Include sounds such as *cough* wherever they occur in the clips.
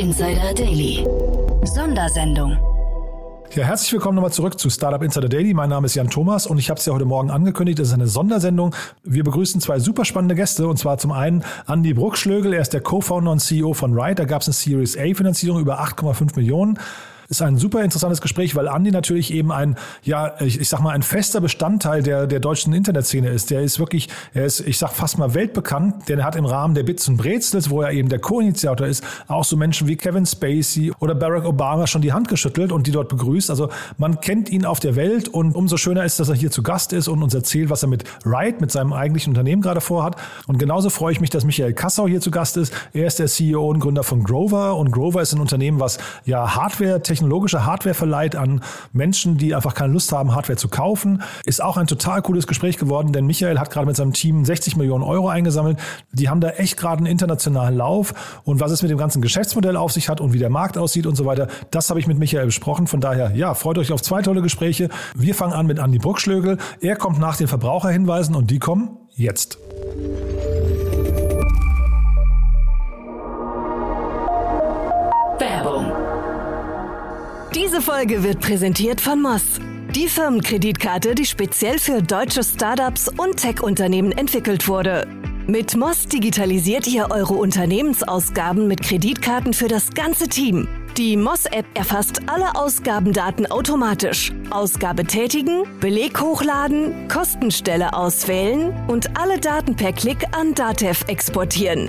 Insider Daily. Sondersendung. Ja, herzlich willkommen nochmal zurück zu Startup Insider Daily. Mein Name ist Jan Thomas und ich habe es ja heute Morgen angekündigt. Das ist eine Sondersendung. Wir begrüßen zwei super spannende Gäste und zwar zum einen Andy Bruckschlögel. Er ist der Co-Founder und CEO von Ride. Da gab es eine Series A Finanzierung über 8,5 Millionen ist ein super interessantes Gespräch, weil Andi natürlich eben ein, ja, ich, ich sag mal, ein fester Bestandteil der, der deutschen Internetszene ist. Der ist wirklich, er ist, ich sag fast mal weltbekannt, denn er hat im Rahmen der Bits und Brezels, wo er eben der Co-Initiator ist, auch so Menschen wie Kevin Spacey oder Barack Obama schon die Hand geschüttelt und die dort begrüßt. Also man kennt ihn auf der Welt und umso schöner ist, dass er hier zu Gast ist und uns erzählt, was er mit Ride, mit seinem eigentlichen Unternehmen gerade vorhat. Und genauso freue ich mich, dass Michael Kassau hier zu Gast ist. Er ist der CEO und Gründer von Grover und Grover ist ein Unternehmen, was ja Hardware, technologische Hardware verleiht an Menschen, die einfach keine Lust haben, Hardware zu kaufen. Ist auch ein total cooles Gespräch geworden, denn Michael hat gerade mit seinem Team 60 Millionen Euro eingesammelt. Die haben da echt gerade einen internationalen Lauf und was es mit dem ganzen Geschäftsmodell auf sich hat und wie der Markt aussieht und so weiter, das habe ich mit Michael besprochen. Von daher, ja, freut euch auf zwei tolle Gespräche. Wir fangen an mit Andy Bruckschlögel. Er kommt nach den Verbraucherhinweisen und die kommen jetzt. Diese Folge wird präsentiert von Moss. Die Firmenkreditkarte, die speziell für deutsche Startups und Tech-Unternehmen entwickelt wurde. Mit Moss digitalisiert ihr eure Unternehmensausgaben mit Kreditkarten für das ganze Team. Die Moss-App erfasst alle Ausgabendaten automatisch. Ausgabe tätigen, Beleg hochladen, Kostenstelle auswählen und alle Daten per Klick an Datev exportieren.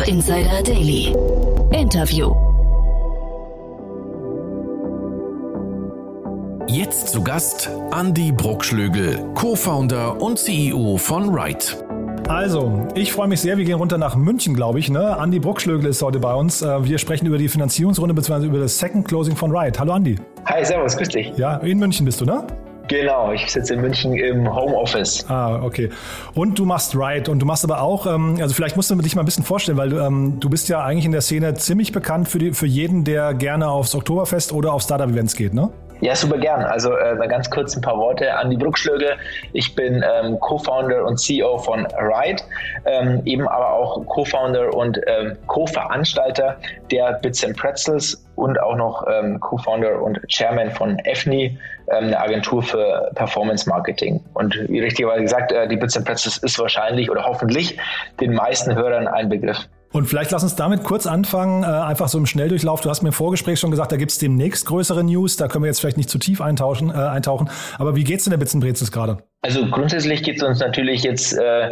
Startup Insider Daily. Interview. Jetzt zu Gast Andy Bruckschlögel, Co-Founder und CEO von Ride. Also, ich freue mich sehr. Wir gehen runter nach München, glaube ich. Ne? Andi Bruckschlögel ist heute bei uns. Äh, wir sprechen über die Finanzierungsrunde bzw. über das Second Closing von Ride. Hallo Andi. Hi, servus, grüß dich. Ja, in München bist du, ne? Genau, ich sitze in München im Homeoffice. Ah, okay. Und du machst Ride und du machst aber auch, ähm, also vielleicht musst du dich mal ein bisschen vorstellen, weil du, ähm, du bist ja eigentlich in der Szene ziemlich bekannt für, die, für jeden, der gerne aufs Oktoberfest oder auf Startup-Events geht, ne? Ja, super gern. Also äh, ganz kurz ein paar Worte an die Bruckschlöge. Ich bin ähm, Co-Founder und CEO von Ride, ähm, eben aber auch Co-Founder und ähm, Co-Veranstalter der Bits and Pretzels und auch noch ähm, Co-Founder und Chairman von EFNI, ähm, eine Agentur für Performance Marketing. Und wie richtigerweise gesagt, äh, die Bits and Pretzels ist wahrscheinlich oder hoffentlich den meisten Hörern ein Begriff. Und vielleicht lass uns damit kurz anfangen, äh, einfach so im Schnelldurchlauf. Du hast mir im Vorgespräch schon gesagt, da gibt es demnächst größere News. Da können wir jetzt vielleicht nicht zu tief eintauchen. Äh, eintauchen. Aber wie geht's denn der Bitzenbrezes gerade? Also grundsätzlich geht es uns natürlich jetzt äh,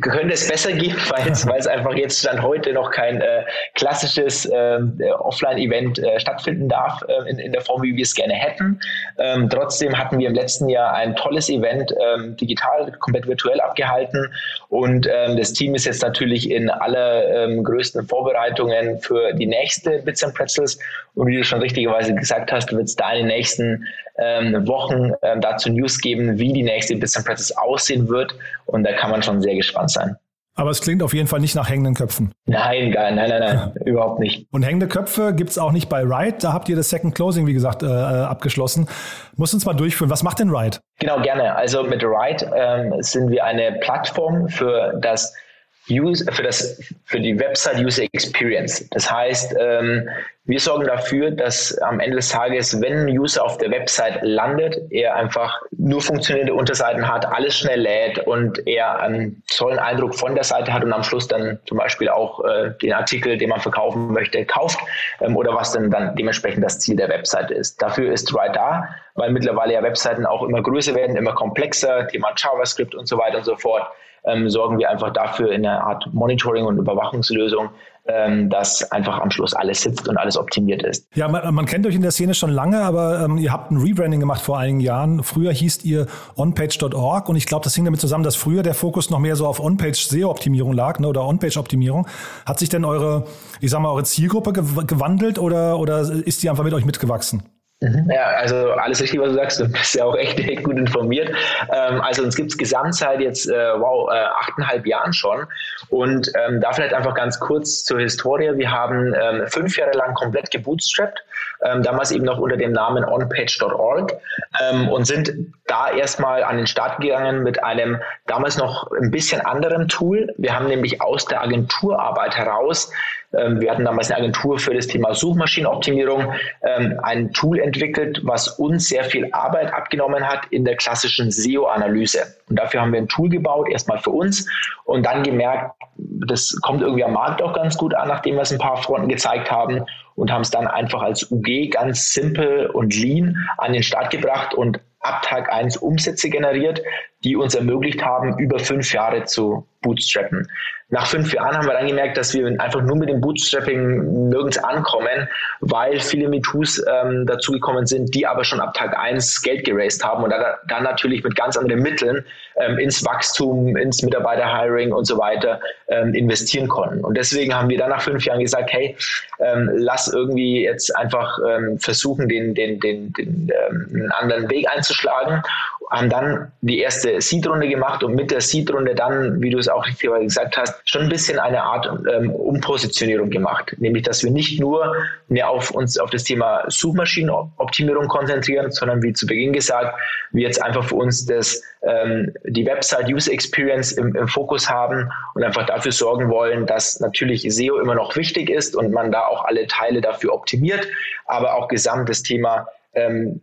könnte es besser gehen, *laughs* weil es, einfach jetzt Stand heute noch kein äh, klassisches ähm, äh, Offline-Event äh, stattfinden darf äh, in, in der Form, wie wir es gerne hätten. Ähm, trotzdem hatten wir im letzten Jahr ein tolles Event ähm, digital, komplett virtuell abgehalten. Und ähm, das Team ist jetzt natürlich in allergrößten ähm, Vorbereitungen für die nächste Bits and Pretzels. Und wie du schon richtigerweise gesagt hast, wird es da in den nächsten ähm, Wochen dazu News geben, wie die nächste Bits and Pretzels aussehen wird. Und da kann kann man schon sehr gespannt sein. Aber es klingt auf jeden Fall nicht nach hängenden Köpfen. Nein, gar, nein, nein, nein, *laughs* überhaupt nicht. Und hängende Köpfe gibt es auch nicht bei Ride. Da habt ihr das Second Closing, wie gesagt, äh, abgeschlossen. Muss uns mal durchführen. Was macht denn Ride? Genau, gerne. Also mit Ride ähm, sind wir eine Plattform für das Use, für, das, für die Website User Experience. Das heißt, ähm, wir sorgen dafür, dass am Ende des Tages, wenn ein User auf der Website landet, er einfach nur funktionierende Unterseiten hat, alles schnell lädt und er einen tollen Eindruck von der Seite hat und am Schluss dann zum Beispiel auch äh, den Artikel, den man verkaufen möchte, kauft ähm, oder was dann, dann dementsprechend das Ziel der Website ist. Dafür ist Right da, weil mittlerweile ja Webseiten auch immer größer werden, immer komplexer, Thema JavaScript und so weiter und so fort ähm, sorgen wir einfach dafür in einer Art Monitoring- und Überwachungslösung, ähm, dass einfach am Schluss alles sitzt und alles optimiert ist. Ja, man, man kennt euch in der Szene schon lange, aber ähm, ihr habt ein Rebranding gemacht vor einigen Jahren. Früher hießt ihr onpage.org und ich glaube, das hing damit zusammen, dass früher der Fokus noch mehr so auf On-Page-SEO-Optimierung lag ne, oder On-Page-Optimierung. Hat sich denn eure, ich sag mal, eure Zielgruppe gewandelt oder, oder ist die einfach mit euch mitgewachsen? Mhm. Ja, also alles richtig, was du sagst. Du bist ja auch echt, *laughs* echt gut informiert. Ähm, also uns gibt es Gesamtzeit jetzt, äh, wow, äh, achteinhalb Jahren schon. Und ähm, da vielleicht einfach ganz kurz zur Historie. Wir haben ähm, fünf Jahre lang komplett gebootstrapped, ähm, damals eben noch unter dem Namen onpage.org ähm, und sind da erstmal an den Start gegangen mit einem damals noch ein bisschen anderen Tool. Wir haben nämlich aus der Agenturarbeit heraus wir hatten damals eine Agentur für das Thema Suchmaschinenoptimierung, ähm, ein Tool entwickelt, was uns sehr viel Arbeit abgenommen hat in der klassischen SEO-Analyse. Und dafür haben wir ein Tool gebaut, erstmal für uns und dann gemerkt, das kommt irgendwie am Markt auch ganz gut an, nachdem wir es ein paar Fronten gezeigt haben und haben es dann einfach als UG ganz simpel und lean an den Start gebracht und ab Tag 1 Umsätze generiert, die uns ermöglicht haben, über fünf Jahre zu bootstrappen. Nach fünf Jahren haben wir dann gemerkt, dass wir einfach nur mit dem Bootstrapping nirgends ankommen, weil viele MeToos ähm, dazugekommen sind, die aber schon ab Tag eins Geld geraced haben und dann, dann natürlich mit ganz anderen Mitteln ähm, ins Wachstum, ins Mitarbeiterhiring und so weiter ähm, investieren konnten. Und deswegen haben wir dann nach fünf Jahren gesagt, hey, ähm, lass irgendwie jetzt einfach ähm, versuchen, den, den, den, den ähm, einen anderen Weg einzuschlagen haben dann die erste Seed-Runde gemacht und mit der Seed-Runde dann, wie du es auch gesagt hast, schon ein bisschen eine Art ähm, Umpositionierung gemacht. Nämlich, dass wir nicht nur mehr auf uns auf das Thema Suchmaschinenoptimierung konzentrieren, sondern wie zu Beginn gesagt, wir jetzt einfach für uns das, ähm, die Website User Experience im, im Fokus haben und einfach dafür sorgen wollen, dass natürlich SEO immer noch wichtig ist und man da auch alle Teile dafür optimiert, aber auch gesamt das Thema ähm,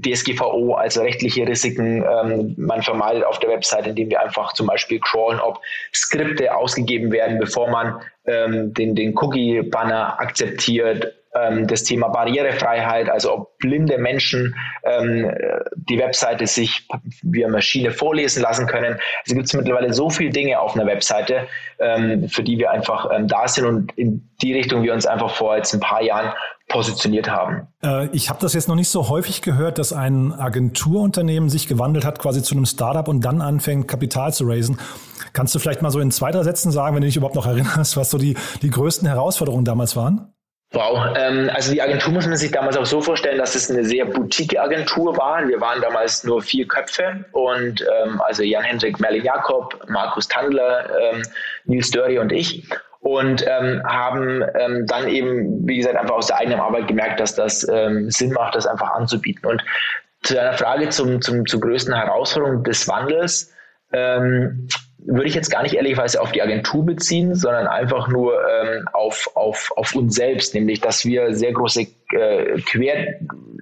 DSGVO, also rechtliche Risiken. Ähm, man vermeidet auf der Website, indem wir einfach zum Beispiel crawlen, ob Skripte ausgegeben werden, bevor man ähm, den, den Cookie-Banner akzeptiert. Ähm, das Thema Barrierefreiheit, also ob blinde Menschen ähm, die Webseite sich via Maschine vorlesen lassen können. Also gibt mittlerweile so viele Dinge auf einer Webseite, ähm, für die wir einfach da sind und in die Richtung wir uns einfach vor jetzt ein paar Jahren positioniert haben. Äh, ich habe das jetzt noch nicht so häufig gehört, dass ein Agenturunternehmen sich gewandelt hat quasi zu einem Startup und dann anfängt, Kapital zu raisen. Kannst du vielleicht mal so in zwei, drei Sätzen sagen, wenn du dich überhaupt noch *laughs* erinnerst, was so die, die größten Herausforderungen damals waren? Wow, ähm, also die Agentur muss man sich damals auch so vorstellen, dass es eine sehr boutique Agentur war. Wir waren damals nur vier Köpfe und ähm, also Jan-Hendrik Merlin-Jakob, Markus Tandler, ähm, Nils Dörri und ich und ähm, haben ähm, dann eben, wie gesagt, einfach aus der eigenen Arbeit gemerkt, dass das ähm, Sinn macht, das einfach anzubieten. Und zu einer Frage zum, zum, zur größten Herausforderung des Wandels, ähm, würde ich jetzt gar nicht ehrlicherweise auf die Agentur beziehen, sondern einfach nur ähm, auf, auf, auf uns selbst, nämlich dass wir sehr große äh,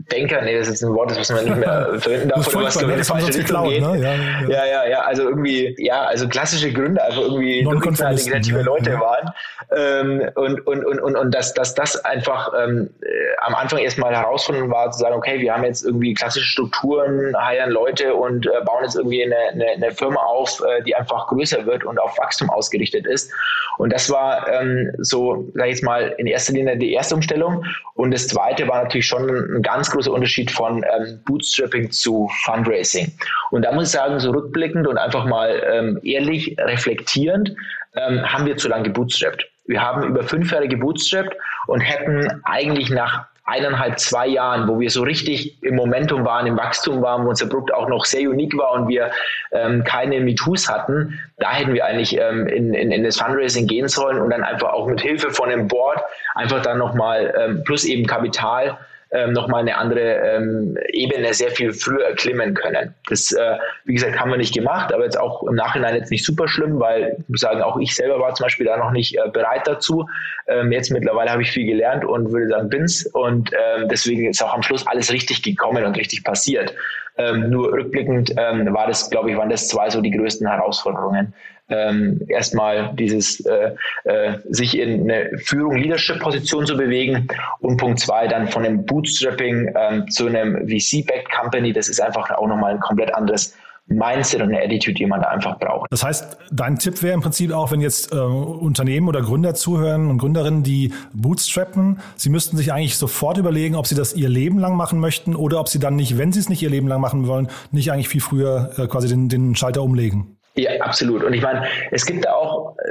Querdenker, nee, das ist ein Wort, das müssen wir nicht mehr verwenden darf, oder was ne? das falsche Richtung geht. Ne? Ja, ja. ja, ja, also irgendwie, ja, also klassische Gründe, also irgendwie kreative ja, Leute ja. waren ähm, und, und, und, und, und dass, dass das einfach ähm, äh, am Anfang erstmal herausfordernd war, zu sagen, okay, wir haben jetzt irgendwie klassische Strukturen, heiern Leute und äh, bauen jetzt irgendwie eine, eine, eine Firma auf, äh, die einfach größer wird und auf Wachstum ausgerichtet ist. Und das war ähm, so, sag ich jetzt mal, in erster Linie die erste Umstellung. Und das zweite war natürlich schon ein ganz großer Unterschied von ähm, Bootstrapping zu Fundraising. Und da muss ich sagen, so rückblickend und einfach mal ähm, ehrlich reflektierend, ähm, haben wir zu lange gebootstrapped. Wir haben über fünf Jahre gebootstrapped und hätten eigentlich nach eineinhalb, zwei Jahren, wo wir so richtig im Momentum waren, im Wachstum waren, wo unser Produkt auch noch sehr unique war und wir ähm, keine MeToos hatten, da hätten wir eigentlich ähm, in, in, in das Fundraising gehen sollen und dann einfach auch mit Hilfe von dem Board einfach dann nochmal ähm, plus eben Kapital ähm, nochmal eine andere ähm, Ebene sehr viel früher erklimmen können. Das, äh, wie gesagt, haben wir nicht gemacht, aber jetzt auch im Nachhinein jetzt nicht super schlimm, weil ich muss sagen, auch ich selber war zum Beispiel da noch nicht äh, bereit dazu. Ähm, jetzt mittlerweile habe ich viel gelernt und würde sagen, bin's und ähm, deswegen ist auch am Schluss alles richtig gekommen und richtig passiert. Ähm, nur rückblickend ähm, war das, glaube ich, waren das zwei so die größten Herausforderungen ähm, erstmal dieses äh, äh, sich in eine Führung, Leadership-Position zu bewegen und Punkt zwei dann von einem Bootstrapping ähm, zu einem VC-backed Company. Das ist einfach auch nochmal ein komplett anderes Mindset und eine Attitude, die man da einfach braucht. Das heißt, dein Tipp wäre im Prinzip auch, wenn jetzt äh, Unternehmen oder Gründer zuhören und Gründerinnen, die bootstrappen, sie müssten sich eigentlich sofort überlegen, ob sie das ihr Leben lang machen möchten oder ob sie dann nicht, wenn sie es nicht ihr Leben lang machen wollen, nicht eigentlich viel früher äh, quasi den, den Schalter umlegen. Ja, absolut. Und ich meine, es gibt auch, äh,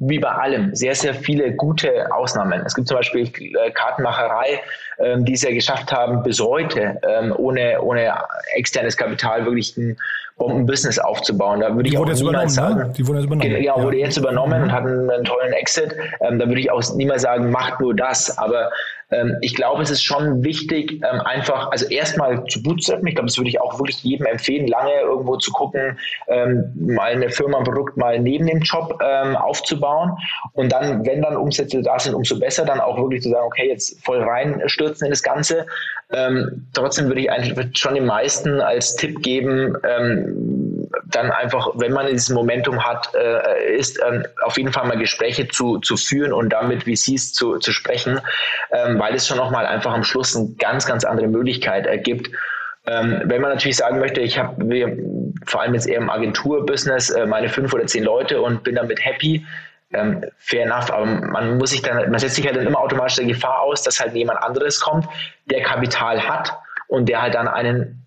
wie bei allem, sehr, sehr viele gute Ausnahmen. Es gibt zum Beispiel äh, Kartenmacherei, ähm, die es ja geschafft haben, bis heute ähm, ohne, ohne externes Kapital wirklich ein Bombenbusiness aufzubauen. Da würde ich auch niemals sagen, ne? die wurden jetzt übernommen. Ja, wurde jetzt übernommen mhm. und hat einen, einen tollen Exit. Ähm, da würde ich auch niemals sagen, macht nur das. Aber ähm, ich glaube, es ist schon wichtig, ähm, einfach, also erstmal zu bootstrappen. Ich glaube, das würde ich auch wirklich jedem empfehlen, lange irgendwo zu gucken, ähm, mal eine Firma, ein Produkt mal neben dem Job ähm, aufzubauen. Und dann, wenn dann Umsätze da sind, umso besser, dann auch wirklich zu sagen, okay, jetzt voll reinstürzen in das Ganze. Ähm, trotzdem würde ich eigentlich schon den meisten als Tipp geben, ähm, dann einfach, wenn man dieses Momentum hat, äh, ist ähm, auf jeden Fall mal Gespräche zu, zu führen und damit VCs zu, zu sprechen, ähm, weil es schon nochmal einfach am Schluss eine ganz, ganz andere Möglichkeit ergibt. Ähm, wenn man natürlich sagen möchte, ich habe vor allem jetzt eher im Agenturbusiness äh, meine fünf oder zehn Leute und bin damit happy, ähm, fair enough, aber man muss sich dann, man setzt sich halt dann immer automatisch der Gefahr aus, dass halt jemand anderes kommt, der Kapital hat und der halt dann einen,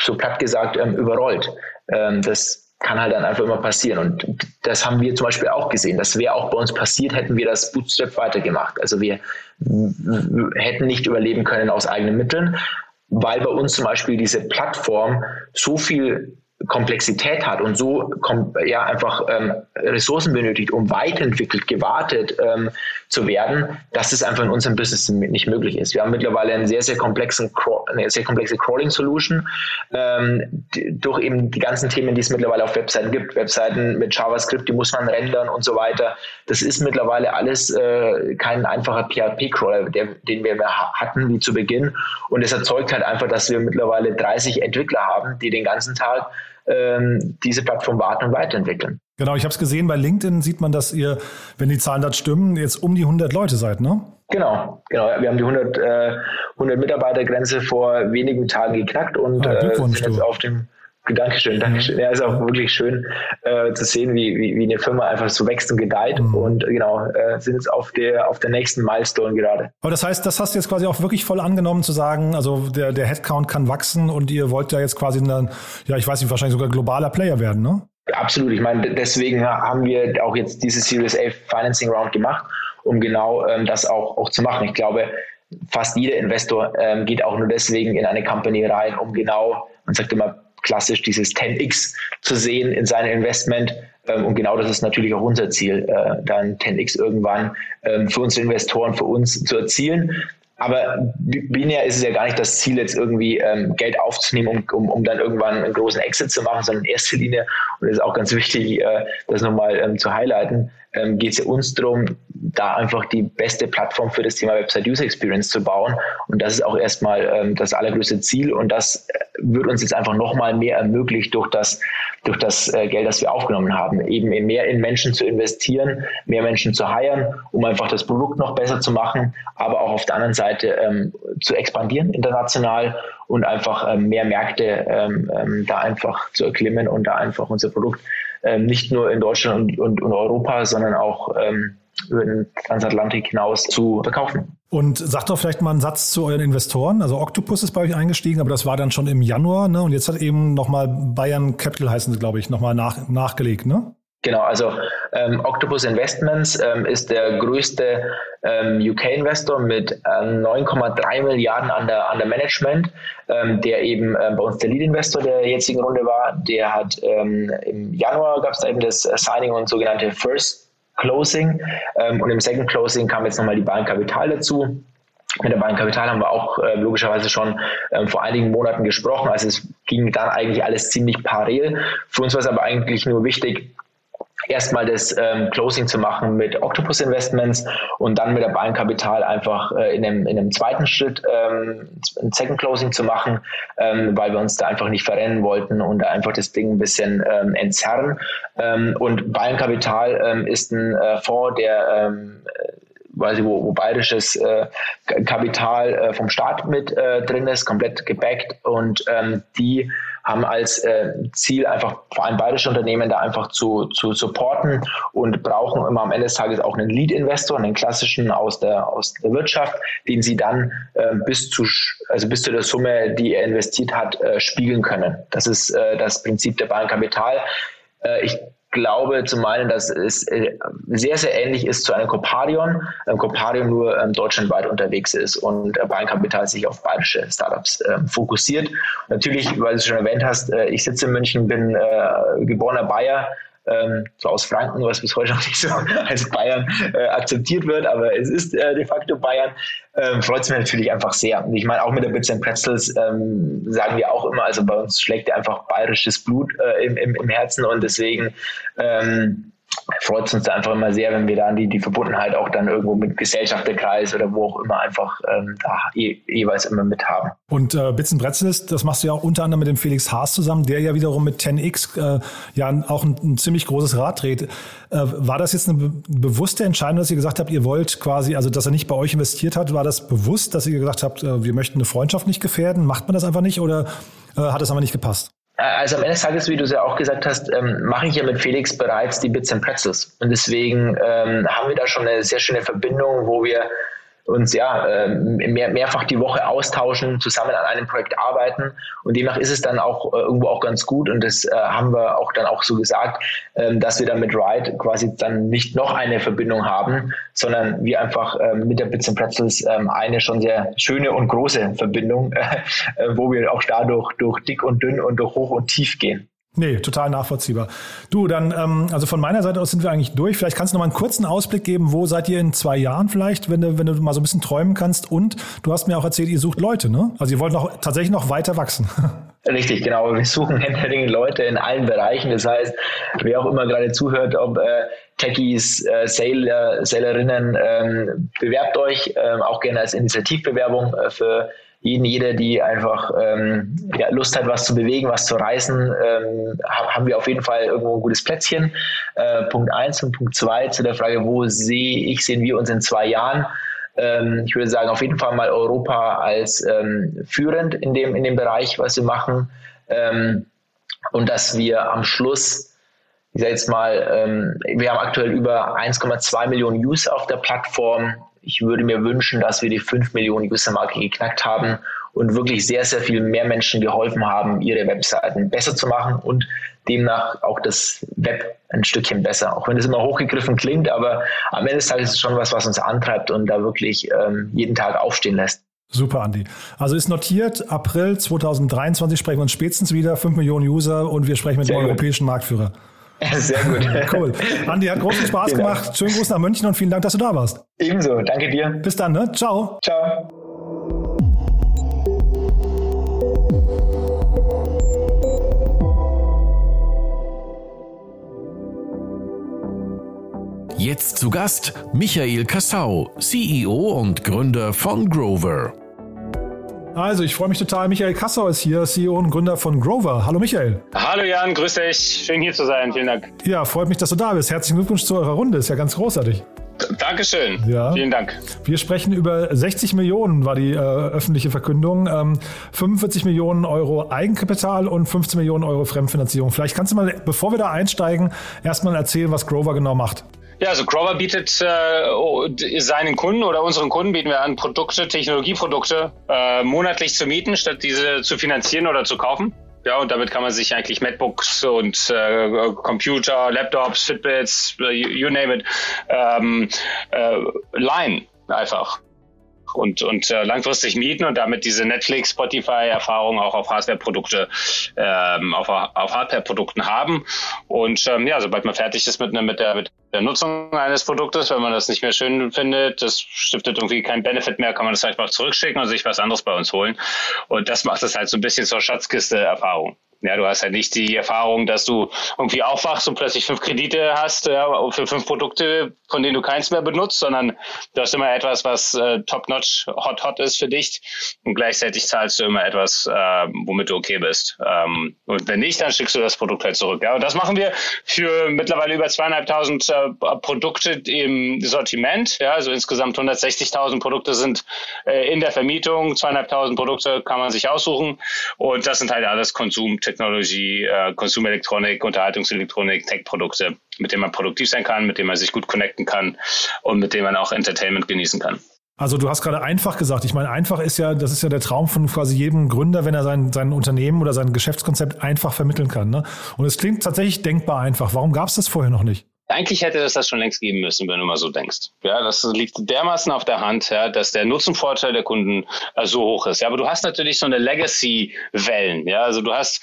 so platt gesagt, ähm, überrollt. Ähm, das kann halt dann einfach immer passieren. Und das haben wir zum Beispiel auch gesehen. Das wäre auch bei uns passiert, hätten wir das Bootstrap weitergemacht. Also wir hätten nicht überleben können aus eigenen Mitteln, weil bei uns zum Beispiel diese Plattform so viel Komplexität hat und so ja einfach ähm, Ressourcen benötigt, um weiterentwickelt, gewartet ähm, zu werden, dass es einfach in unserem Business nicht möglich ist. Wir haben mittlerweile einen sehr, sehr komplexen, eine sehr komplexe Crawling-Solution ähm, durch eben die ganzen Themen, die es mittlerweile auf Webseiten gibt. Webseiten mit JavaScript, die muss man rendern und so weiter. Das ist mittlerweile alles äh, kein einfacher PHP-Crawler, den wir hatten wie zu Beginn. Und es erzeugt halt einfach, dass wir mittlerweile 30 Entwickler haben, die den ganzen Tag ähm, diese Plattform warten und weiterentwickeln. Genau, ich habe es gesehen, bei LinkedIn sieht man, dass ihr, wenn die Zahlen da stimmen, jetzt um die 100 Leute seid, ne? Genau, genau. Wir haben die 100, äh, 100 Mitarbeitergrenze vor wenigen Tagen geknackt und ah, äh, sind jetzt auf dem Dankeschön, Dankeschön. Ja, ist auch wirklich schön äh, zu sehen, wie, wie, wie eine Firma einfach so wächst und gedeiht mhm. und genau, äh, sind jetzt auf der, auf der nächsten Milestone gerade. Aber das heißt, das hast du jetzt quasi auch wirklich voll angenommen zu sagen, also der, der Headcount kann wachsen und ihr wollt ja jetzt quasi ein, ja, ich weiß nicht, wahrscheinlich sogar globaler Player werden, ne? Absolut. Ich meine, deswegen haben wir auch jetzt diese Series A Financing Round gemacht, um genau ähm, das auch, auch zu machen. Ich glaube, fast jeder Investor ähm, geht auch nur deswegen in eine Company rein, um genau, man sagt immer, klassisch dieses 10x zu sehen in seinem Investment. Ähm, und genau das ist natürlich auch unser Ziel, äh, dann 10x irgendwann ähm, für unsere Investoren, für uns zu erzielen. Aber binär ist es ja gar nicht das Ziel, jetzt irgendwie ähm, Geld aufzunehmen, um, um, um dann irgendwann einen großen Exit zu machen, sondern in erster Linie, und das ist auch ganz wichtig, äh, das nochmal ähm, zu highlighten, ähm, geht es ja uns darum, da einfach die beste Plattform für das Thema Website User Experience zu bauen. Und das ist auch erstmal ähm, das allergrößte Ziel. Und das äh, wird uns jetzt einfach nochmal mehr ermöglicht durch das, durch das äh, Geld, das wir aufgenommen haben, eben mehr in Menschen zu investieren, mehr Menschen zu heiren, um einfach das Produkt noch besser zu machen, aber auch auf der anderen Seite ähm, zu expandieren international und einfach ähm, mehr Märkte ähm, ähm, da einfach zu erklimmen und da einfach unser Produkt ähm, nicht nur in Deutschland und, und, und Europa, sondern auch ähm, über den Transatlantik hinaus zu verkaufen. Und sagt doch vielleicht mal einen Satz zu euren Investoren. Also Octopus ist bei euch eingestiegen, aber das war dann schon im Januar, ne? Und jetzt hat eben nochmal Bayern Capital heißen sie, glaube ich, nochmal nach, nachgelegt, ne? Genau, also ähm, Octopus Investments ähm, ist der größte ähm, UK-Investor mit ähm, 9,3 Milliarden an der, an der Management, ähm, der eben äh, bei uns der Lead-Investor der jetzigen Runde war. Der hat ähm, im Januar gab es da eben das Signing und sogenannte First Closing ähm, und im Second Closing kam jetzt nochmal die Bahn dazu. Mit der Bahn haben wir auch äh, logischerweise schon ähm, vor einigen Monaten gesprochen. Also es ging dann eigentlich alles ziemlich parallel. Für uns war es aber eigentlich nur wichtig, erstmal das ähm, Closing zu machen mit Octopus Investments und dann mit der Bahnkapital einfach äh, in, einem, in einem zweiten Schritt ähm, ein Second Closing zu machen, ähm, weil wir uns da einfach nicht verrennen wollten und einfach das Ding ein bisschen ähm, entzerren. Ähm, und Bahnkapital ähm, ist ein äh, Fonds, der ähm, quasi wo, wo bayerisches äh, Kapital äh, vom Staat mit äh, drin ist, komplett gebackt und ähm, die haben als äh, Ziel einfach vor allem bayerische Unternehmen da einfach zu, zu supporten und brauchen immer am Ende des Tages auch einen Lead-Investor, einen klassischen aus der, aus der Wirtschaft, den sie dann äh, bis zu, also bis zu der Summe, die er investiert hat, äh, spiegeln können. Das ist äh, das Prinzip der Bayern Kapital. Äh, ich glaube zu meinen, dass es äh, sehr, sehr ähnlich ist zu einem Coparion. Ein Coparion nur ähm, deutschlandweit unterwegs ist und äh, Bayern Capital sich auf bayerische Startups äh, fokussiert. Natürlich, weil du es schon erwähnt hast, äh, ich sitze in München, bin äh, geborener Bayer, ähm, so aus Franken, was bis heute noch nicht so *laughs* als Bayern äh, akzeptiert wird, aber es ist äh, de facto Bayern, ähm, freut es mich natürlich einfach sehr. Und ich meine, auch mit der Bits and Pretzels ähm, sagen wir auch immer, also bei uns schlägt einfach bayerisches Blut äh, im, im, im Herzen und deswegen ähm, freut es uns einfach immer sehr, wenn wir dann die, die Verbundenheit auch dann irgendwo mit Gesellschafterkreis oder wo auch immer einfach ähm, da je, jeweils immer mit haben. Und äh, Bits and Pretzels, das machst du ja auch unter anderem mit dem Felix Haas zusammen, der ja wiederum mit 10x äh, ja auch ein, ein, ziemlich großes Rad dreht. Äh, war das jetzt eine be bewusste Entscheidung, dass ihr gesagt habt, ihr wollt quasi, also dass er nicht bei euch investiert hat, war das bewusst, dass ihr gesagt habt, äh, wir möchten eine Freundschaft nicht gefährden? Macht man das einfach nicht oder äh, hat es aber nicht gepasst? Also am Ende des Tages, wie du es ja auch gesagt hast, ähm, mache ich ja mit Felix bereits die Bits and Pretzels. Und deswegen ähm, haben wir da schon eine sehr schöne Verbindung, wo wir uns ja ähm, mehr, mehrfach die Woche austauschen, zusammen an einem Projekt arbeiten und demnach ist es dann auch äh, irgendwo auch ganz gut und das äh, haben wir auch dann auch so gesagt, ähm, dass wir dann mit Ride quasi dann nicht noch eine Verbindung haben, sondern wir einfach ähm, mit der Bits and Pretzels eine schon sehr schöne und große Verbindung, *laughs* äh, wo wir auch dadurch durch dick und dünn und durch hoch und tief gehen. Nee, total nachvollziehbar. Du, dann, ähm, also von meiner Seite aus sind wir eigentlich durch. Vielleicht kannst du noch mal einen kurzen Ausblick geben, wo seid ihr in zwei Jahren vielleicht, wenn du, wenn du mal so ein bisschen träumen kannst. Und du hast mir auch erzählt, ihr sucht Leute, ne? Also ihr wollt noch tatsächlich noch weiter wachsen. *laughs* Richtig, genau. Wir suchen händeringend Leute in allen Bereichen. Das heißt, wer auch immer gerade zuhört, ob äh, Techies, äh, Sailor, Sailorinnen, ähm, bewerbt euch ähm, auch gerne als Initiativbewerbung äh, für jeden, jeder, die einfach ähm, ja, Lust hat, was zu bewegen, was zu reißen, ähm, haben wir auf jeden Fall irgendwo ein gutes Plätzchen. Äh, Punkt eins und Punkt zwei zu der Frage, wo sehe ich, sehen wir uns in zwei Jahren? Ähm, ich würde sagen, auf jeden Fall mal Europa als ähm, führend in dem, in dem Bereich, was wir machen. Ähm, und dass wir am Schluss ich sage jetzt mal, ähm, wir haben aktuell über 1,2 Millionen User auf der Plattform ich würde mir wünschen, dass wir die 5 Millionen User-Marke geknackt haben und wirklich sehr, sehr viel mehr Menschen geholfen haben, ihre Webseiten besser zu machen und demnach auch das Web ein Stückchen besser. Auch wenn es immer hochgegriffen klingt, aber am Ende des Tages ist es schon was, was uns antreibt und da wirklich ähm, jeden Tag aufstehen lässt. Super, Andi. Also ist notiert, April 2023 sprechen wir uns spätestens wieder, 5 Millionen User und wir sprechen mit Sehr dem gut. europäischen Marktführer. Sehr gut. *laughs* cool. Andi, hat großen Spaß genau. gemacht. Schönen Gruß nach München und vielen Dank, dass du da warst. Ebenso. Danke dir. Bis dann, ne? Ciao. Ciao. Jetzt zu Gast Michael Kassau, CEO und Gründer von Grover. Also, ich freue mich total. Michael Kassau ist hier, CEO und Gründer von Grover. Hallo Michael. Hallo Jan, grüß dich. Schön hier zu sein. Vielen Dank. Ja, freut mich, dass du da bist. Herzlichen Glückwunsch zu eurer Runde. Ist ja ganz großartig. Dankeschön. Ja. Vielen Dank. Wir sprechen über 60 Millionen, war die äh, öffentliche Verkündung. Ähm, 45 Millionen Euro Eigenkapital und 15 Millionen Euro Fremdfinanzierung. Vielleicht kannst du mal, bevor wir da einsteigen, erstmal erzählen, was Grover genau macht. Ja, also Grover bietet äh, seinen Kunden oder unseren Kunden bieten wir an, Produkte, Technologieprodukte äh, monatlich zu mieten, statt diese zu finanzieren oder zu kaufen. Ja, und damit kann man sich eigentlich MacBooks und äh, Computer, Laptops, Fitbits, you, you name it, ähm, äh, leihen einfach und, und äh, langfristig mieten und damit diese Netflix, Spotify-Erfahrung auch auf Hardware-Produkte, ähm, auf, auf Hardware-Produkten haben. Und ähm, ja, sobald man fertig ist mit, ne, mit, der, mit der Nutzung eines Produktes, wenn man das nicht mehr schön findet, das stiftet irgendwie keinen Benefit mehr, kann man das einfach zurückschicken und sich was anderes bei uns holen. Und das macht es halt so ein bisschen zur Schatzkiste-Erfahrung. Ja, du hast halt nicht die Erfahrung, dass du irgendwie aufwachst und plötzlich fünf Kredite hast ja, für fünf Produkte, von denen du keins mehr benutzt, sondern du hast immer etwas, was äh, top-notch, hot-hot ist für dich und gleichzeitig zahlst du immer etwas, äh, womit du okay bist. Ähm, und wenn nicht, dann schickst du das Produkt halt zurück. Ja, und das machen wir für mittlerweile über zweieinhalbtausend äh, Produkte im Sortiment. Ja, also insgesamt 160.000 Produkte sind äh, in der Vermietung, zweieinhalbtausend Produkte kann man sich aussuchen und das sind halt alles Konsum Technology, äh, Consumer Elektronik, Unterhaltungselektronik, Tech-Produkte, mit denen man produktiv sein kann, mit denen man sich gut connecten kann und mit denen man auch Entertainment genießen kann. Also du hast gerade einfach gesagt. Ich meine, einfach ist ja, das ist ja der Traum von quasi jedem Gründer, wenn er sein, sein Unternehmen oder sein Geschäftskonzept einfach vermitteln kann. Ne? Und es klingt tatsächlich denkbar einfach. Warum gab es das vorher noch nicht? Eigentlich hätte es das schon längst geben müssen, wenn du mal so denkst. Ja, das liegt dermaßen auf der Hand, ja, dass der Nutzenvorteil der Kunden äh, so hoch ist. Ja, aber du hast natürlich so eine Legacy-Wellen. Ja, also du hast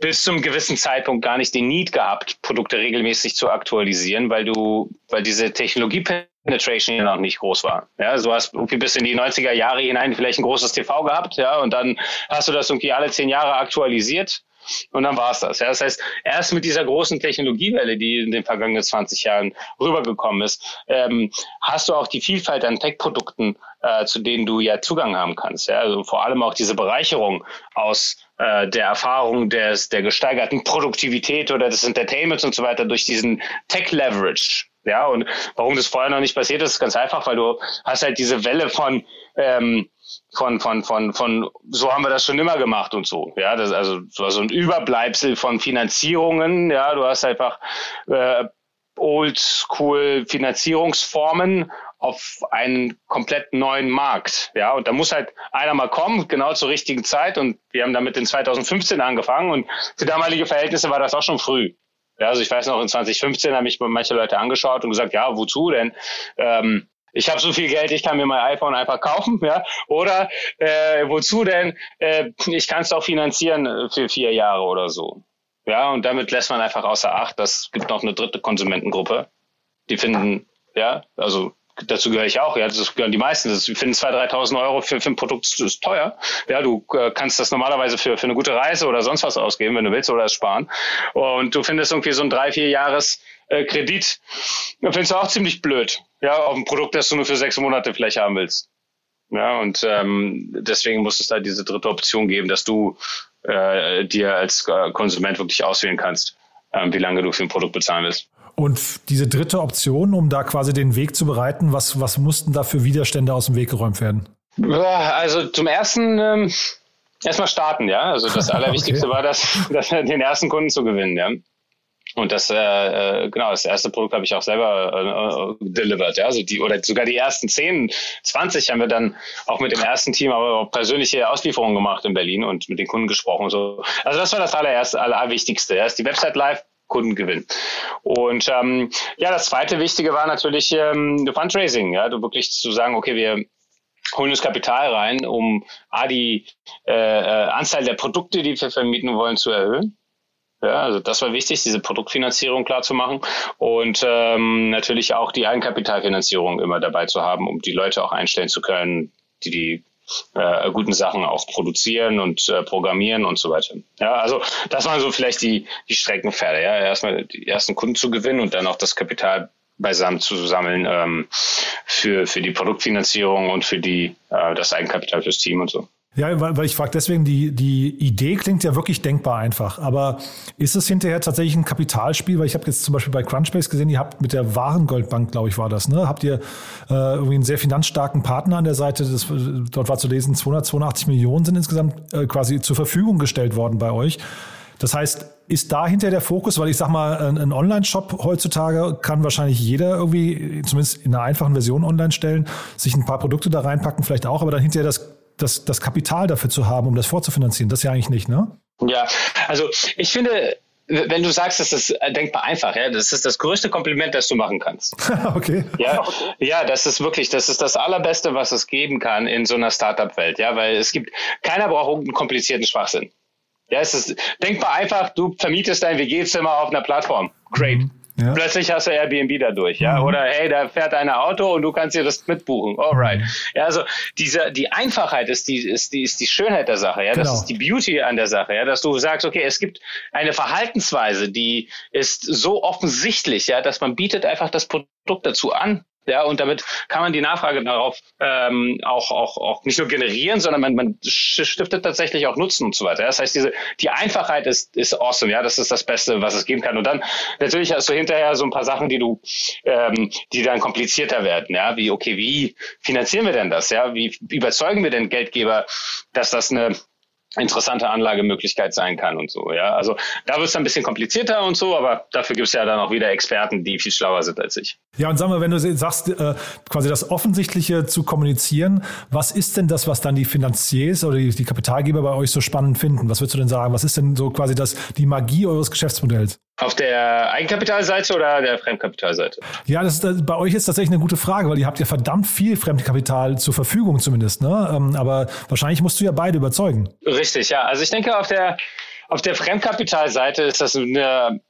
bis zum gewissen Zeitpunkt gar nicht den Need gehabt, Produkte regelmäßig zu aktualisieren, weil du, weil diese Technologie Penetration ja noch nicht groß war. Ja, du hast irgendwie bis in die 90er Jahre hinein vielleicht ein großes TV gehabt, ja, und dann hast du das irgendwie alle zehn Jahre aktualisiert und dann war es das. Ja. Das heißt, erst mit dieser großen Technologiewelle, die in den vergangenen 20 Jahren rübergekommen ist, ähm, hast du auch die Vielfalt an Tech-Produkten, äh, zu denen du ja Zugang haben kannst. Ja. Also vor allem auch diese Bereicherung aus äh, der Erfahrung des, der gesteigerten Produktivität oder des Entertainments und so weiter durch diesen Tech-Leverage. Ja, und warum das vorher noch nicht passiert ist, ist ganz einfach, weil du hast halt diese Welle von ähm, von, von, von, von, so haben wir das schon immer gemacht und so. Ja, das also so ein Überbleibsel von Finanzierungen. Ja, du hast einfach äh, Oldschool Finanzierungsformen auf einen komplett neuen Markt. Ja, und da muss halt einer mal kommen, genau zur richtigen Zeit. Und wir haben damit in 2015 angefangen und für damalige Verhältnisse war das auch schon früh. Ja, also ich weiß noch, in 2015 haben mich manche Leute angeschaut und gesagt, ja, wozu denn? Ähm, ich habe so viel Geld, ich kann mir mein iPhone einfach kaufen, ja. Oder äh, wozu denn? Äh, ich kann es doch finanzieren für vier Jahre oder so. Ja, und damit lässt man einfach außer Acht, das gibt noch eine dritte Konsumentengruppe. Die finden, ja, also dazu gehöre ich auch, ja, das gehören die meisten. Das finden 2.000, 3.000 Euro für, für ein Produkt das ist teuer. Ja, du äh, kannst das normalerweise für, für eine gute Reise oder sonst was ausgeben, wenn du willst, oder es sparen. Und du findest irgendwie so ein drei, vier Jahres äh, Kredit, findest du auch ziemlich blöd. Ja, auf ein Produkt, das du nur für sechs Monate vielleicht haben willst. Ja, und ähm, deswegen muss es da diese dritte Option geben, dass du äh, dir als äh, Konsument wirklich auswählen kannst, äh, wie lange du für ein Produkt bezahlen willst. Und diese dritte Option, um da quasi den Weg zu bereiten, was, was mussten da für Widerstände aus dem Weg geräumt werden? Also zum ersten ähm, erstmal starten, ja. Also das *laughs* Allerwichtigste okay. war das, *laughs* das, den ersten Kunden zu gewinnen, ja. Und das, äh, äh, genau, das erste Produkt habe ich auch selber äh, delivered, ja. Also die, oder sogar die ersten 10, 20 haben wir dann auch mit dem ersten Team aber auch persönliche Auslieferungen gemacht in Berlin und mit den Kunden gesprochen. So. Also das war das allererste, allerwichtigste. Erst die Website live, Kundengewinn. Und ähm, ja, das zweite Wichtige war natürlich ähm, Fundraising, ja, du wirklich zu sagen, okay, wir holen das Kapital rein, um A, die äh, äh, Anzahl der Produkte, die wir vermieten wollen, zu erhöhen. Ja, also das war wichtig, diese Produktfinanzierung klar zu machen und ähm, natürlich auch die Eigenkapitalfinanzierung immer dabei zu haben, um die Leute auch einstellen zu können, die die äh, guten Sachen auch produzieren und äh, programmieren und so weiter. Ja, also das waren so vielleicht die, die Streckenpferde. Ja, erstmal die ersten Kunden zu gewinnen und dann auch das Kapital beisammen zu sammeln ähm, für, für die Produktfinanzierung und für die, äh, das Eigenkapital fürs Team und so. Ja, weil, weil ich frage deswegen, die, die Idee klingt ja wirklich denkbar einfach. Aber ist es hinterher tatsächlich ein Kapitalspiel? Weil ich habe jetzt zum Beispiel bei Crunchbase gesehen, ihr habt mit der Warengoldbank, glaube ich, war das, ne? Habt ihr äh, irgendwie einen sehr finanzstarken Partner an der Seite? Das, dort war zu lesen, 282 Millionen sind insgesamt äh, quasi zur Verfügung gestellt worden bei euch. Das heißt, ist da hinter der Fokus, weil ich sag mal, ein Online-Shop heutzutage kann wahrscheinlich jeder irgendwie, zumindest in einer einfachen Version online stellen, sich ein paar Produkte da reinpacken, vielleicht auch, aber dann hinterher das das, das Kapital dafür zu haben, um das vorzufinanzieren. Das ja eigentlich nicht, ne? Ja, also ich finde, wenn du sagst, das ist denkbar einfach, ja, das ist das größte Kompliment, das du machen kannst. *laughs* okay. Ja, ja, das ist wirklich, das ist das allerbeste, was es geben kann in so einer Startup-Welt, ja, weil es gibt, keiner braucht irgendeinen komplizierten Schwachsinn. Ja, es ist denkbar einfach, du vermietest dein WG-Zimmer auf einer Plattform. Great. Mhm. Ja. Plötzlich hast du Airbnb dadurch, ja. Mhm. Oder hey, da fährt ein Auto und du kannst dir das mitbuchen. Alright. Mhm. Ja, also diese, die Einfachheit ist die, ist die, ist die Schönheit der Sache, ja. Genau. Das ist die Beauty an der Sache, ja. Dass du sagst, okay, es gibt eine Verhaltensweise, die ist so offensichtlich, ja, dass man bietet einfach das Produkt dazu an ja, und damit kann man die Nachfrage darauf ähm, auch, auch, auch nicht nur generieren, sondern man, man stiftet tatsächlich auch Nutzen und so weiter. Das heißt, diese, die Einfachheit ist, ist awesome, ja, das ist das Beste, was es geben kann. Und dann natürlich hast du hinterher so ein paar Sachen, die du, ähm, die dann komplizierter werden, ja, wie, okay, wie finanzieren wir denn das? Ja, wie überzeugen wir denn Geldgeber, dass das eine interessante Anlagemöglichkeit sein kann und so. Ja, also da wird es ein bisschen komplizierter und so, aber dafür gibt es ja dann auch wieder Experten, die viel schlauer sind als ich. Ja, und sag mal, wenn du sagst, äh, quasi das Offensichtliche zu kommunizieren, was ist denn das, was dann die Finanziers oder die, die Kapitalgeber bei euch so spannend finden? Was würdest du denn sagen? Was ist denn so quasi das, die Magie eures Geschäftsmodells? Auf der Eigenkapitalseite oder der Fremdkapitalseite? Ja, das, das, bei euch ist tatsächlich eine gute Frage, weil ihr habt ja verdammt viel Fremdkapital zur Verfügung zumindest, ne? Ähm, aber wahrscheinlich musst du ja beide überzeugen. Richtig, ja. Also ich denke, auf der, auf der Fremdkapitalseite ist das eine,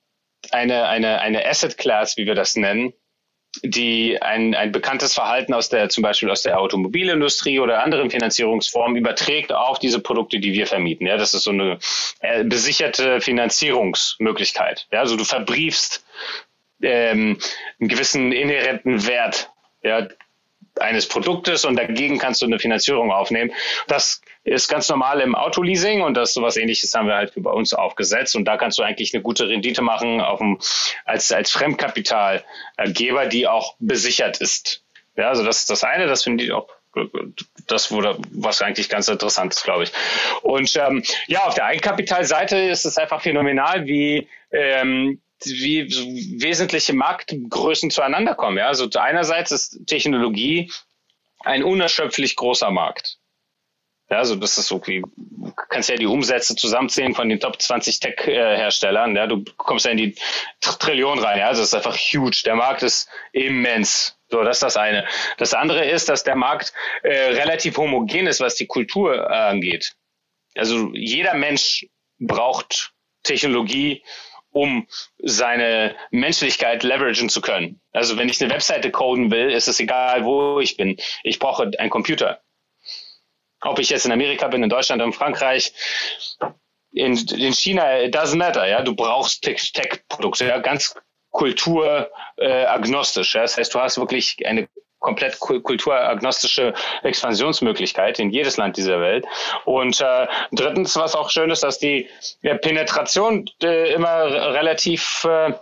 eine, eine, eine Asset Class, wie wir das nennen, die ein, ein bekanntes Verhalten aus der, zum Beispiel aus der Automobilindustrie oder anderen Finanzierungsformen überträgt auf diese Produkte, die wir vermieten. Ja, das ist so eine äh, besicherte Finanzierungsmöglichkeit. Ja, also du verbriefst ähm, einen gewissen inhärenten Wert, ja, eines Produktes und dagegen kannst du eine Finanzierung aufnehmen. Das ist ganz normal im Autoleasing und das sowas ähnliches haben wir halt bei uns aufgesetzt und da kannst du eigentlich eine gute Rendite machen auf dem, als, als Fremdkapitalgeber, die auch besichert ist. Ja, also das ist das eine, das finde ich auch das wurde, was eigentlich ganz interessant ist, glaube ich. Und ähm, ja, auf der Eigenkapitalseite ist es einfach phänomenal, wie ähm, wie so wesentliche Marktgrößen zueinander kommen. Ja? Also einerseits ist Technologie ein unerschöpflich großer Markt. Ja, also das ist so wie, du kannst ja die Umsätze zusammenzählen von den Top 20 Tech-Herstellern. Ja, du kommst ja in die Trillionen rein. Ja, also das ist einfach huge. Der Markt ist immens. So, das ist das eine. Das andere ist, dass der Markt äh, relativ homogen ist, was die Kultur äh, angeht. Also jeder Mensch braucht Technologie, um seine Menschlichkeit leveragen zu können. Also wenn ich eine Webseite coden will, ist es egal, wo ich bin. Ich brauche einen Computer. Ob ich jetzt in Amerika bin, in Deutschland, in Frankreich, in, in China, it doesn't matter. Ja, du brauchst Tech-Produkte, ja, ganz kulturagnostisch. Äh, ja? Das heißt, du hast wirklich eine komplett kulturagnostische Expansionsmöglichkeit in jedes Land dieser Welt. Und äh, drittens, was auch schön ist, dass die ja, Penetration äh, immer relativ äh,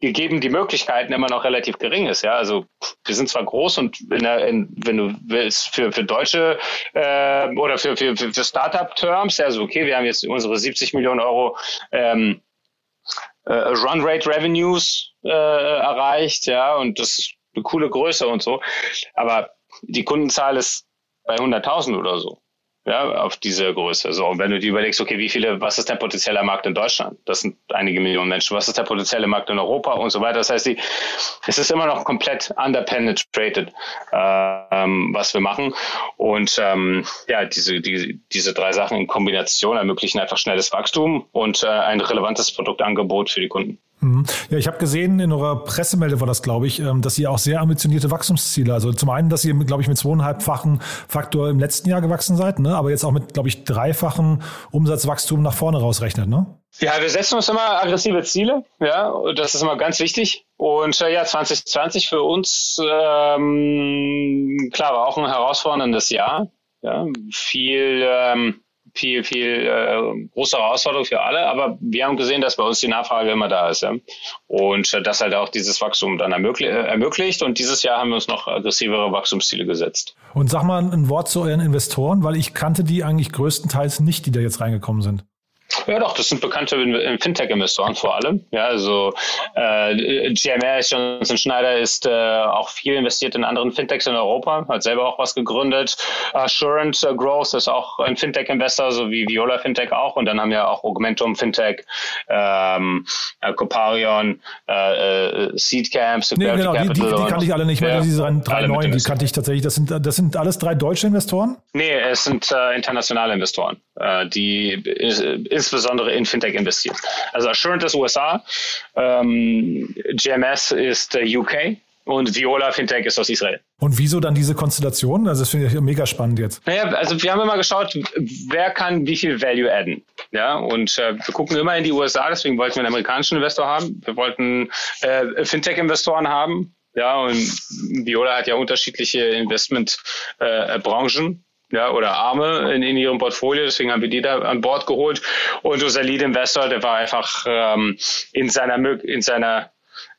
gegeben die Möglichkeiten immer noch relativ gering ist. Ja, also wir sind zwar groß und in der, in, wenn du willst für für deutsche äh, oder für für für Startup-Terms, also okay, wir haben jetzt unsere 70 Millionen Euro ähm, äh, Run Rate Revenues äh, erreicht, ja, und das eine coole Größe und so. Aber die Kundenzahl ist bei 100.000 oder so. Ja, auf diese Größe. So, und wenn du dir überlegst, okay, wie viele, was ist der potenzielle Markt in Deutschland? Das sind einige Millionen Menschen. Was ist der potenzielle Markt in Europa und so weiter? Das heißt, die, es ist immer noch komplett underpenetrated, ähm, was wir machen. Und ähm, ja, diese, die, diese drei Sachen in Kombination ermöglichen einfach schnelles Wachstum und äh, ein relevantes Produktangebot für die Kunden. Mhm. Ja, ich habe gesehen, in eurer Pressemeldung war das, glaube ich, ähm, dass ihr auch sehr ambitionierte Wachstumsziele, also zum einen, dass ihr, glaube ich, mit zweieinhalbfachen Faktor im letzten Jahr gewachsen seid, ne? aber jetzt auch mit, glaube ich, dreifachen Umsatzwachstum nach vorne rausrechnet, ne? Ja, wir setzen uns immer aggressive Ziele, ja, das ist immer ganz wichtig. Und äh, ja, 2020 für uns, ähm, klar, war auch ein herausforderndes Jahr. Ja, viel ähm, viel, viel äh, große Herausforderung für alle, aber wir haben gesehen, dass bei uns die Nachfrage immer da ist. Ja? Und äh, das halt auch dieses Wachstum dann ermöglich, äh, ermöglicht. Und dieses Jahr haben wir uns noch aggressivere Wachstumsziele gesetzt. Und sag mal ein Wort zu euren Investoren, weil ich kannte die eigentlich größtenteils nicht, die da jetzt reingekommen sind. Ja, doch, das sind bekannte Fintech-Investoren vor allem. Ja, also äh, GMS, Johnson Schneider ist äh, auch viel investiert in anderen Fintechs in Europa, hat selber auch was gegründet. Assurance Growth ist auch ein Fintech-Investor, so wie Viola Fintech auch. Und dann haben wir auch Augmentum Fintech, ähm, äh, Coparion, äh, äh Seedcamp, nee, genau, die, die, die kannte ich alle nicht mehr. Ja, diese drei neuen, die kannte ich tatsächlich. Das sind, das sind alles drei deutsche Investoren? Nee, es sind äh, internationale Investoren, äh, die insbesondere in Fintech investiert. Also Assurant ist USA, ähm, GMS ist äh, UK und Viola Fintech ist aus Israel. Und wieso dann diese Konstellation? Also das finde ich mega spannend jetzt. Naja, also wir haben immer geschaut, wer kann wie viel Value adden. Ja, und äh, wir gucken immer in die USA, deswegen wollten wir einen amerikanischen Investor haben. Wir wollten äh, Fintech-Investoren haben. Ja, und Viola hat ja unterschiedliche Investmentbranchen. Äh, ja, oder Arme in, in ihrem Portfolio. Deswegen haben wir die da an Bord geholt. Und unser Lead Investor, der war einfach ähm, in seiner in seiner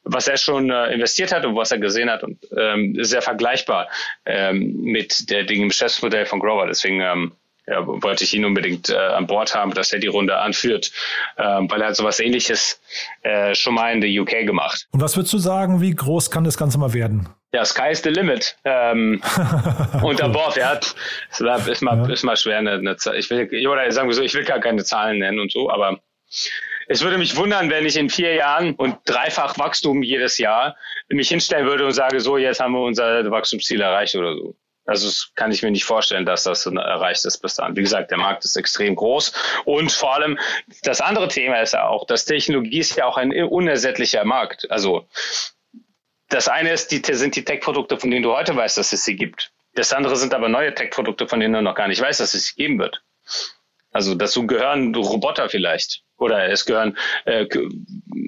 was er schon äh, investiert hat und was er gesehen hat und ähm, sehr vergleichbar ähm, mit der, dem Geschäftsmodell von Grover. Deswegen ähm, ja, wollte ich ihn unbedingt äh, an Bord haben, dass er die Runde anführt, äh, weil er hat sowas ähnliches äh, schon mal in der UK gemacht. Und was würdest du sagen, wie groß kann das Ganze mal werden? Ja, Sky is the limit. Ähm, *laughs* unter Bord, ja. Ist mal, ja. ist mal schwer, eine, eine ich will, oder sagen wir so, ich will gar keine Zahlen nennen und so, aber es würde mich wundern, wenn ich in vier Jahren und dreifach Wachstum jedes Jahr mich hinstellen würde und sage, so, jetzt haben wir unser Wachstumsziel erreicht oder so. Also das kann ich mir nicht vorstellen, dass das erreicht ist bis dann. Wie gesagt, der Markt ist extrem groß und vor allem das andere Thema ist ja auch, dass Technologie ist ja auch ein unersättlicher Markt. Also das eine ist, die, sind die Tech-Produkte, von denen du heute weißt, dass es sie gibt. Das andere sind aber neue Tech-Produkte, von denen du noch gar nicht weißt, dass es sie geben wird. Also dazu gehören Roboter vielleicht. Oder es gehören, äh,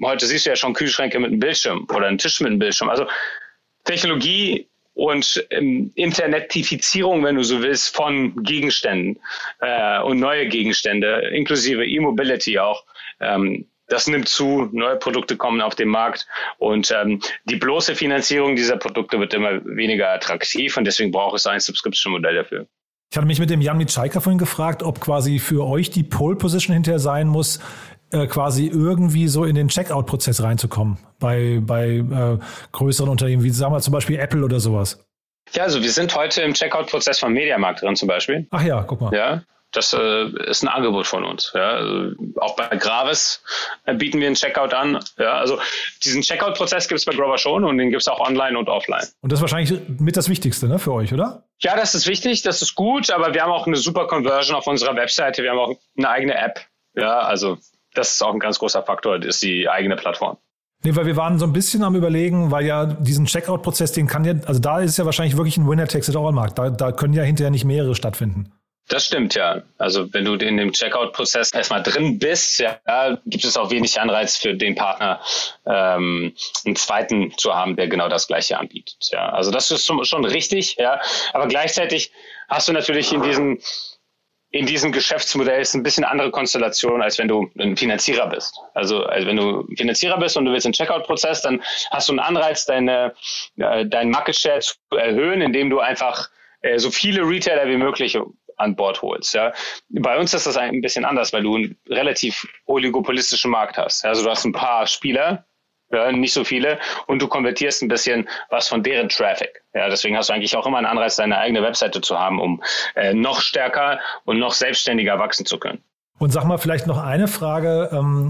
heute siehst du ja schon Kühlschränke mit einem Bildschirm oder einen Tisch mit einem Bildschirm. Also Technologie und ähm, Internetifizierung, wenn du so willst, von Gegenständen äh, und neue Gegenstände, inklusive E-Mobility auch. Ähm, das nimmt zu, neue Produkte kommen auf den Markt und ähm, die bloße Finanzierung dieser Produkte wird immer weniger attraktiv und deswegen braucht es ein Subscription-Modell dafür. Ich hatte mich mit dem Jan Mitschaiker vorhin gefragt, ob quasi für euch die Pole Position hinterher sein muss, äh, quasi irgendwie so in den Checkout-Prozess reinzukommen bei, bei äh, größeren Unternehmen, wie sagen wir zum Beispiel Apple oder sowas. Ja, also wir sind heute im Checkout-Prozess von Mediamarkt drin zum Beispiel. Ach ja, guck mal. Ja, das äh, ist ein Angebot von uns. Ja. Also auch bei Gravis äh, bieten wir einen Checkout an. Ja. Also diesen Checkout-Prozess gibt es bei Grover schon und den gibt es auch online und offline. Und das ist wahrscheinlich mit das Wichtigste ne, für euch, oder? Ja, das ist wichtig, das ist gut, aber wir haben auch eine super Conversion auf unserer Webseite. Wir haben auch eine eigene App. Ja, also das ist auch ein ganz großer Faktor, das ist die eigene Plattform. Nee, weil wir waren so ein bisschen am überlegen, weil ja diesen Checkout-Prozess, den kann ja, also da ist ja wahrscheinlich wirklich ein Winner-Takes-it-all-Markt. Da, da können ja hinterher nicht mehrere stattfinden. Das stimmt, ja. Also wenn du in dem Checkout-Prozess erstmal drin bist, ja, gibt es auch wenig Anreiz für den Partner, ähm, einen zweiten zu haben, der genau das Gleiche anbietet. Ja, also das ist schon richtig, ja. Aber gleichzeitig hast du natürlich in diesem in diesem Geschäftsmodell ist ein bisschen andere Konstellation, als wenn du ein Finanzierer bist. Also, also wenn du Finanzierer bist und du willst einen Checkout-Prozess, dann hast du einen Anreiz, deine, äh, deinen Market Share zu erhöhen, indem du einfach äh, so viele Retailer wie möglich an Bord holst. Ja. Bei uns ist das ein bisschen anders, weil du einen relativ oligopolistischen Markt hast. Also du hast ein paar Spieler, ja, nicht so viele, und du konvertierst ein bisschen was von deren Traffic. Ja, deswegen hast du eigentlich auch immer einen Anreiz, deine eigene Webseite zu haben, um äh, noch stärker und noch selbstständiger wachsen zu können. Und sag mal vielleicht noch eine Frage. Ähm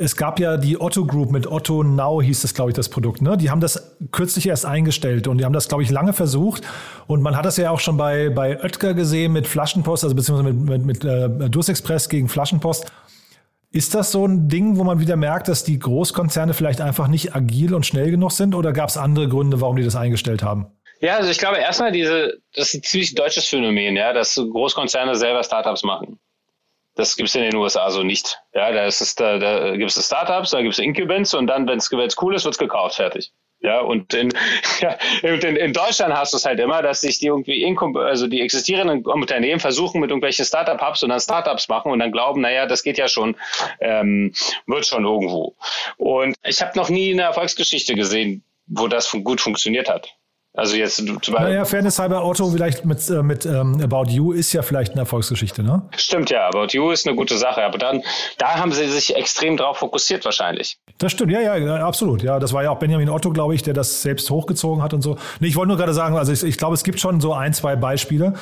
es gab ja die Otto Group mit Otto Now hieß das, glaube ich, das Produkt. Ne? Die haben das kürzlich erst eingestellt und die haben das, glaube ich, lange versucht. Und man hat das ja auch schon bei, bei Oetker gesehen mit Flaschenpost, also beziehungsweise mit, mit, mit äh, Durstexpress gegen Flaschenpost. Ist das so ein Ding, wo man wieder merkt, dass die Großkonzerne vielleicht einfach nicht agil und schnell genug sind oder gab es andere Gründe, warum die das eingestellt haben? Ja, also ich glaube erstmal diese, das ist ein ziemlich deutsches Phänomen, ja, dass Großkonzerne selber Startups machen. Das gibt es in den USA so nicht. Ja, da, ist es, da, da gibt es Startups, da gibt es Incubants und dann, wenn es cool ist, wird es gekauft, fertig. Ja, und in, *laughs* ja, in, in Deutschland hast du es halt immer, dass sich die irgendwie, Inkum also die existierenden Unternehmen versuchen mit irgendwelchen Startup-Hubs und dann Startups machen und dann glauben, naja, das geht ja schon, ähm, wird schon irgendwo. Und ich habe noch nie eine Erfolgsgeschichte gesehen, wo das gut funktioniert hat. Also jetzt zum Naja, Fairness halber Otto vielleicht mit, äh, mit ähm, About You ist ja vielleicht eine Erfolgsgeschichte, ne? Stimmt ja, About You ist eine gute Sache, aber dann, da haben sie sich extrem drauf fokussiert wahrscheinlich. Das stimmt, ja, ja, absolut. Ja, das war ja auch Benjamin Otto, glaube ich, der das selbst hochgezogen hat und so. Nee, ich wollte nur gerade sagen, also ich, ich glaube, es gibt schon so ein, zwei Beispiele.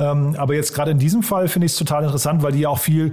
Ähm, aber jetzt gerade in diesem Fall finde ich es total interessant, weil die ja auch viel,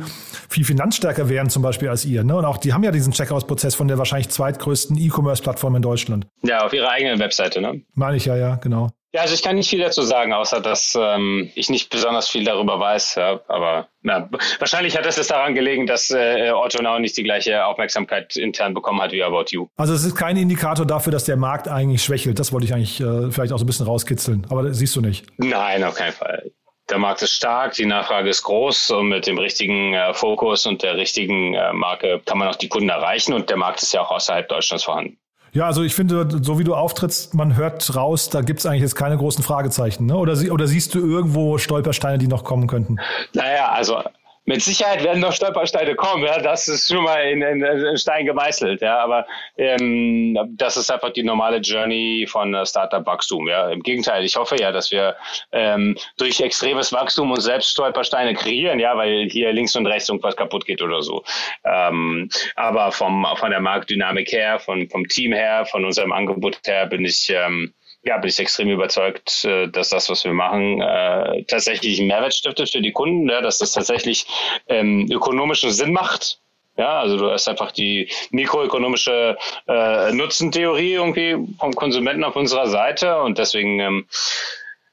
viel finanzstärker wären zum Beispiel als ihr. Ne? Und auch die haben ja diesen Checkout-Prozess von der wahrscheinlich zweitgrößten E-Commerce-Plattform in Deutschland. Ja, auf ihrer eigenen Webseite, ne? Meine ich ja, ja, genau. Ja, also ich kann nicht viel dazu sagen, außer dass ähm, ich nicht besonders viel darüber weiß. Ja, aber na, wahrscheinlich hat es daran gelegen, dass äh, Otto Now nicht die gleiche Aufmerksamkeit intern bekommen hat wie About You. Also es ist kein Indikator dafür, dass der Markt eigentlich schwächelt. Das wollte ich eigentlich äh, vielleicht auch so ein bisschen rauskitzeln. Aber das siehst du nicht. Nein, auf keinen Fall der Markt ist stark, die Nachfrage ist groß und mit dem richtigen äh, Fokus und der richtigen äh, Marke kann man auch die Kunden erreichen und der Markt ist ja auch außerhalb Deutschlands vorhanden. Ja, also ich finde, so wie du auftrittst, man hört raus, da gibt es eigentlich jetzt keine großen Fragezeichen. Ne? Oder, oder siehst du irgendwo Stolpersteine, die noch kommen könnten? Naja, also mit Sicherheit werden noch Stolpersteine kommen, ja, das ist schon mal in, in, in Stein gemeißelt, ja, aber ähm, das ist einfach die normale Journey von äh, Startup-Wachstum, ja. Im Gegenteil, ich hoffe ja, dass wir ähm, durch extremes Wachstum uns selbst Stolpersteine kreieren, ja, weil hier links und rechts irgendwas kaputt geht oder so. Ähm, aber vom, von der Marktdynamik her, von, vom Team her, von unserem Angebot her bin ich ähm, ja, bin ich extrem überzeugt, äh, dass das, was wir machen, äh, tatsächlich einen Mehrwert stiftet für die Kunden, ja, dass das tatsächlich ähm, ökonomischen Sinn macht. Ja, also du hast einfach die mikroökonomische äh, Nutzentheorie irgendwie vom Konsumenten auf unserer Seite und deswegen ähm,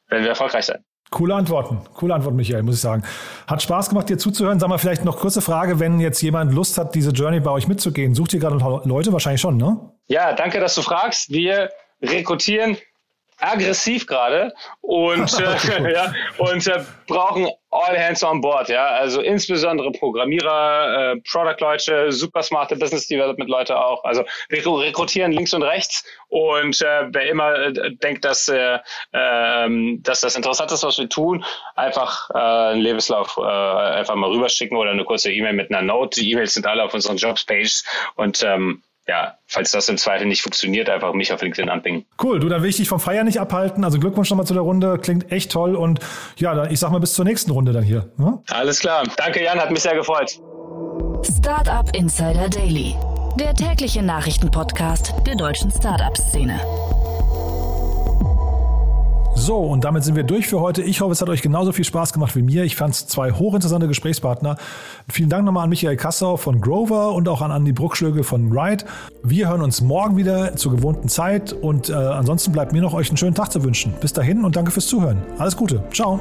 werden wir erfolgreich sein. Coole Antworten, coole Antworten, Michael, muss ich sagen. Hat Spaß gemacht, dir zuzuhören. Sag mal vielleicht noch kurze Frage, wenn jetzt jemand Lust hat, diese Journey bei euch mitzugehen, sucht ihr gerade Leute? Wahrscheinlich schon, ne? Ja, danke, dass du fragst. Wir rekrutieren aggressiv gerade und, *laughs* äh, ja, und äh, brauchen all hands on board, ja, also insbesondere Programmierer, äh, Product-Leute, super smarte Business Development-Leute auch, also wir rekrutieren links und rechts. Und äh, wer immer äh, denkt, dass, äh, äh, dass das interessant ist, was wir tun, einfach äh, einen Lebenslauf äh, einfach mal rüberschicken oder eine kurze E-Mail mit einer Note. Die E-Mails sind alle auf unseren Jobs-Pages. Und ähm, ja, falls das im Zweifel nicht funktioniert, einfach mich auf LinkedIn anpingen. Cool, du, dann will ich dich vom Feiern nicht abhalten. Also Glückwunsch nochmal zu der Runde, klingt echt toll und ja, ich sag mal bis zur nächsten Runde dann hier. Ja? Ne? Alles klar. Danke, Jan, hat mich sehr gefreut. Startup Insider Daily, der tägliche Nachrichtenpodcast der deutschen Startup-Szene. So, und damit sind wir durch für heute. Ich hoffe, es hat euch genauso viel Spaß gemacht wie mir. Ich fand es zwei hochinteressante Gesprächspartner. Vielen Dank nochmal an Michael Kassau von Grover und auch an Andi Bruckschlögel von Ride. Wir hören uns morgen wieder zur gewohnten Zeit und äh, ansonsten bleibt mir noch euch einen schönen Tag zu wünschen. Bis dahin und danke fürs Zuhören. Alles Gute. Ciao.